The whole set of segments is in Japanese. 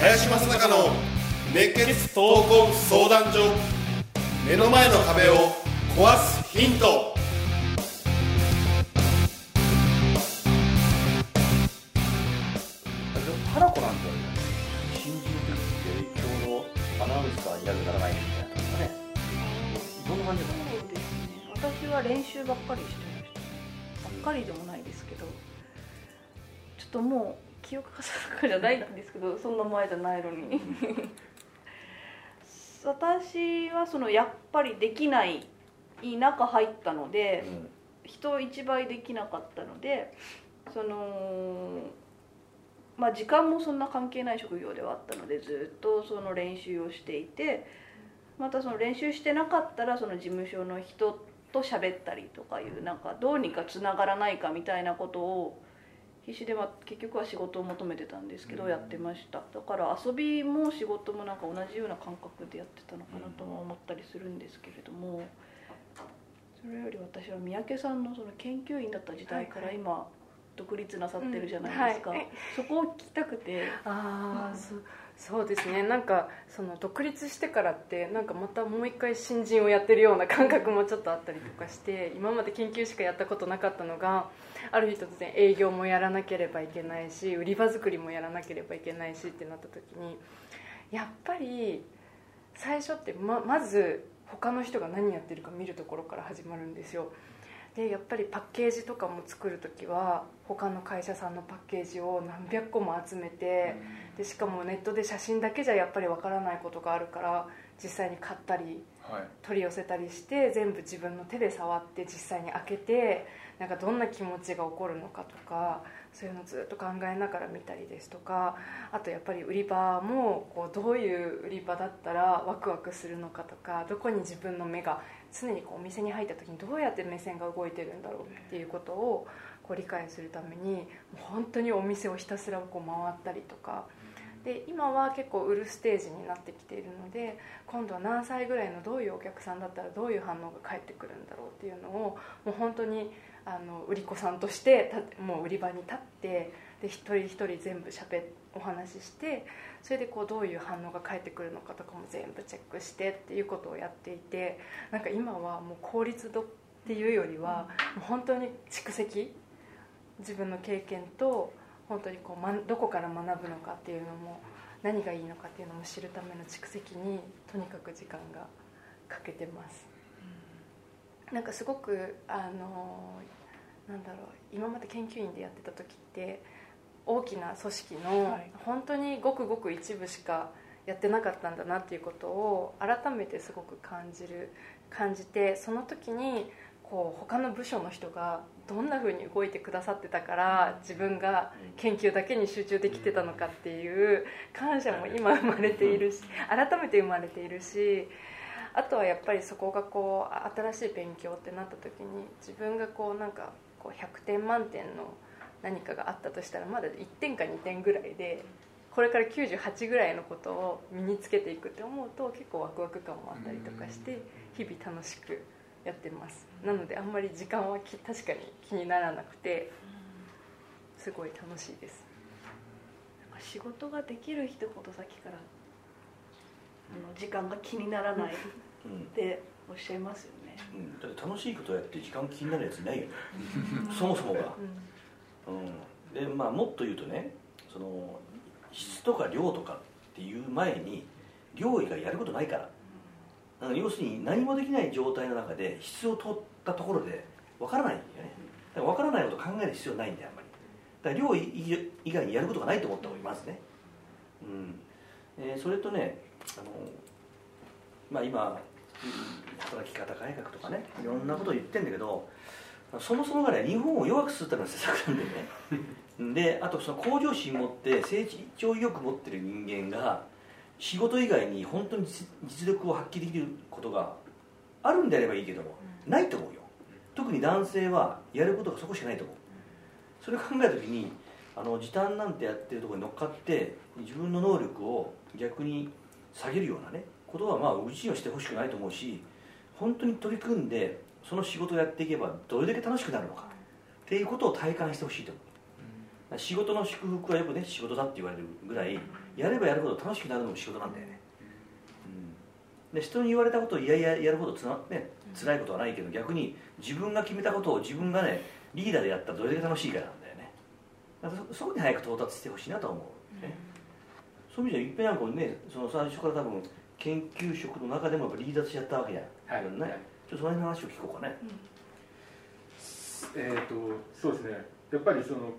林正孝の熱血闘魂相談所。目の前の壁を壊すヒント。どんな感じだったのそうですね。私は練習ばっかりしてました。ばっかりでもないですけど。ちょっともう記憶が定かじゃないんですけどそんな前じゃないのに。私はそのやっぱりできない中入ったので人一倍できなかったのでそのまあ時間もそんな関係ない職業ではあったのでずっとその練習をしていてまたその練習してなかったらその事務所の人と喋ったりとかいうなんかどうにかつながらないかみたいなことを必死でまあ結局は仕事を求めてたんですけどやってました。だから遊びも仕事もなんか同じような感覚でやってたのかなとも思ったりするんですけれどもそれより私は三宅さんのその研究員だった時代から今独立なさってるじゃないですか、そこを聞きたくてそうそうですね。なんかその独立してからってなんかまたもう一回新人をやってるような感覚もちょっとあったりとかして今まで研究しかやったことなかったのがある日突然営業もやらなければいけないし売り場作りもやらなければいけないしってなった時にやっぱり最初ってままず他の人が何やってるか見るところから始まるんですよ。でやっぱりパッケージとかも作る時は他の会社さんのパッケージを何百個も集めてでしかもネットで写真だけじゃやっぱりわからないことがあるから実際に買ったりはい。取り寄せたりして全部自分の手で触って実際に開けてなんかどんな気持ちが起こるのかとかそういうのをずっと考えながら見たりですとかあとやっぱり売り場もこうどういう売り場だったらワクワクするのかとかどこに自分の目が常にこうお店に入った時にどうやって目線が動いてるんだろうっていうことをこう理解するためにもう本当にお店をひたすらこう回ったりとか。で今は結構売るステージになってきているので今度は何歳ぐらいのどういうお客さんだったらどういう反応が返ってくるんだろうっていうのをもう本当にあの売り子さんとしてもう売り場に立ってで一人一人全部しゃべお話ししてそれでこうどういう反応が返ってくるのかとかも全部チェックしてっていうことをやっていてなんか今はもう効率度っていうよりはもう本当に蓄積自分の経験と本当にこう、ま、どこから学ぶのかっていうのも何がいいのかっていうのも知るための蓄積にとにかく時間がかけてます、なんかすごくあのなんだろう今まで研究員でやってた時って大きな組織のはい。本当にごくごく一部しかやってなかったんだなっていうことを改めてすごく感じる感じてその時にこう他の部署の人がどんな風に動いてくださってたから自分が研究だけに集中できてたのかっていう感謝も今生まれているし改めて生まれているしあとはやっぱりそこがこう新しい勉強ってなった時に自分がこうなんかこう100点満点の何かがあったとしたらまだ1点か2点ぐらいでこれから98ぐらいのことを身につけていくって思うと結構ワクワク感もあったりとかして日々楽しくやってます。なのであんまり時間はき確かに気にならなくてすごい楽しいです。なんか仕事ができる人ほどさっきからあの時間が気にならないっうん。ておっしゃいますよね。うん、だって楽しいことやって時間気になるやついないよね。そもそもが、うん、でまあもっと言うとねその質とか量とかっていう前に量以外やることないから、うん、要するに何もできない状態の中で質を取ったところでわからないんだよね。だから分からないこと考える必要ないんだよあんまり。だから量以外にやることがないと思った方がいますね。うん。えーそれとねあのまあ今働き方改革とかねいろんなことを言ってんだけどそもそもがね日本を弱くするための施策なんだよね。であとその向上心持って成長意欲持ってる人間が仕事以外に本当に実実力を発揮できることがあるんであればいいけども、ないと思うよ。特に男性はやることがそこしかないと思う。それを考えた時にあの時短なんてやってるところに乗っかって自分の能力を逆に下げるようなねことはまあうちにはしてほしくないと思うし本当に取り組んでその仕事をやっていけばどれだけ楽しくなるのかっていうことを体感してほしいと思う仕事の祝福はよくね仕事だって言われるぐらいやればやるほど楽しくなるのも仕事なんだよね、うん、で人に言われたことをいやいややるほどつな、ね、辛いことはないけど逆に自分が決めたことを自分がねリーダーでやったらどれだけ楽しいかなんだよね。だからそそこに早く到達してほしいなと思う、ね、そういう意味じゃいっぺんなんかねその最初から多分研究職の中でもやっぱリーダーとしてやったわけじゃない、はい、ね、ちょっとその辺の話を聞こうかね、うん、えっ、ー、とそうですね。やっぱりその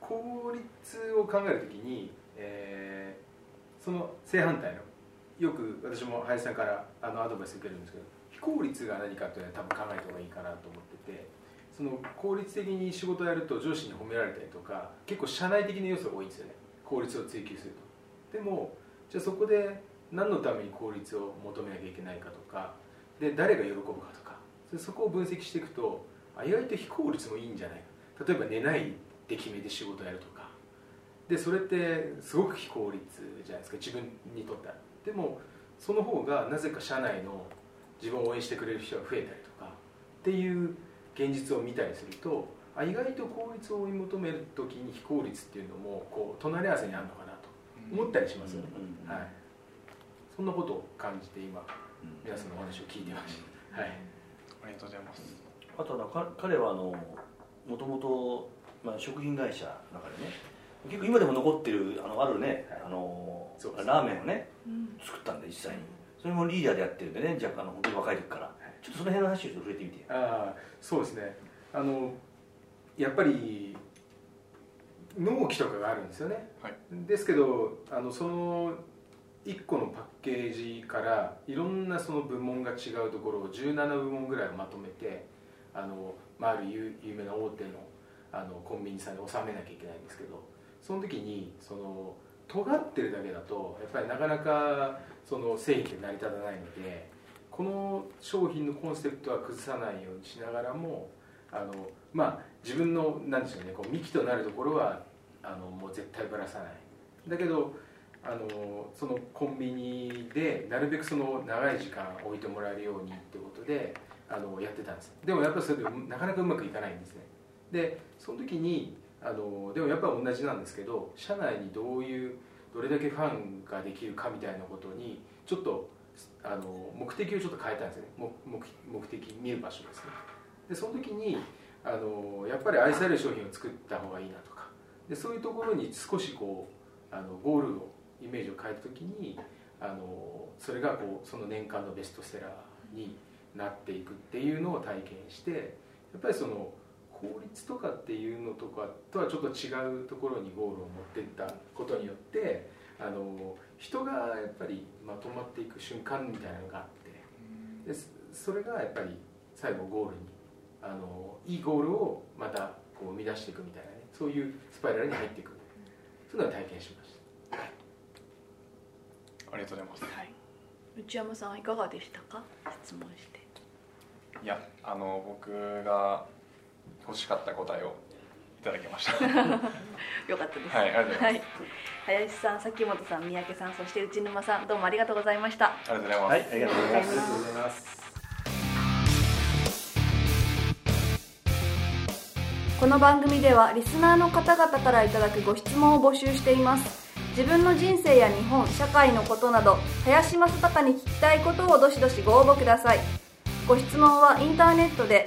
効率を考えるときに、えー、その正反対のよく私も林さんからあのアドバイス受けるんですけど非効率が何かというのは多分考えた方がいいかなと思っててその効率的に仕事をやると上司に褒められたりとか結構社内的な要素が多いんですよね。効率を追求すると。でもじゃあそこで何のために効率を求めなきゃいけないかとかで誰が喜ぶかとかそこを分析していくとあ意外と非効率もいいんじゃないか。例えば寝ないで決めて仕事をやるとか。でそれってすごく非効率じゃないですか自分にとっては。でもその方がなぜか社内の自分を応援してくれる人が増えたりとかっていう現実を見たりするとあ意外と効率を追い求める時に非効率っていうのもこう隣り合わせにあるのかなと思ったりしますよね、はい。そんなことを感じて今、皆さんのお話を聞いてました、はい、ありがとうございます。あとは彼はあのもともと、まあ、食品会社の中でね。結構今でも残ってるあのあるね、はい、あのラーメンをね、うん、作ったんで実際に。それもリーダーでやってるんでね若干の本当に若い時から、はい、ちょっとその辺の話を触れてみて。ああそうですね。あのやっぱり納期とかがあるんですよね、はい、ですけどあのその1個のパッケージからいろんなその部門が違うところを17部門ぐらいをまとめてあの、まあ、ある有名な大手のあのコンビニさんに納めなきゃいけないんですけどその時にその尖ってるだけだとやっぱりなかなかその製品って成り立たないのでこの商品のコンセプトは崩さないようにしながらもあの、まあ、自分のなんでしょうねこう幹となるところはあのもう絶対ぶらさない。だけどあのそのコンビニでなるべくその長い時間置いてもらえるようにってことであのやってたんです。でもやっぱりそれでなかなかうまくいかないんですね。でその時にあのでもやっぱり同じなんですけど社内にどういうどれだけファンができるかみたいなことにちょっとあの目的をちょっと変えたんですね。目目的見る場所ですね。でその時にあのやっぱり愛される商品を作った方がいいなとか。でそういうところに少しこうあのゴールをイメージを変えた時にあのそれがこうその年間のベストセラーになっていくっていうのを体験してやっぱりその効率とかっていうのとかとはちょっと違うところにゴールを持っていったことによってあの人がやっぱりまとまっていく瞬間みたいなのがあって。でそれがやっぱり最後ゴールにあのいいゴールをまたこう生み出していくみたいなね。そういうスパイラルに入っていく。そういうのを体験しました。ありがとうございます、はい、内山さんいかがでしたか？質問して。いやあの僕が欲しかった答えをいただきました。よかったです。はいありがとうございます、はい、林さん崎本さん三宅さんそして内沼さんどうもありがとうございました。ありがとうございます、はい、ありがとうございます。この番組ではリスナーの方々からいただくご質問を募集しています。自分の人生や日本社会のことなど林正孝に聞きたいことをどしどしご応募ください。ご質問はインターネットで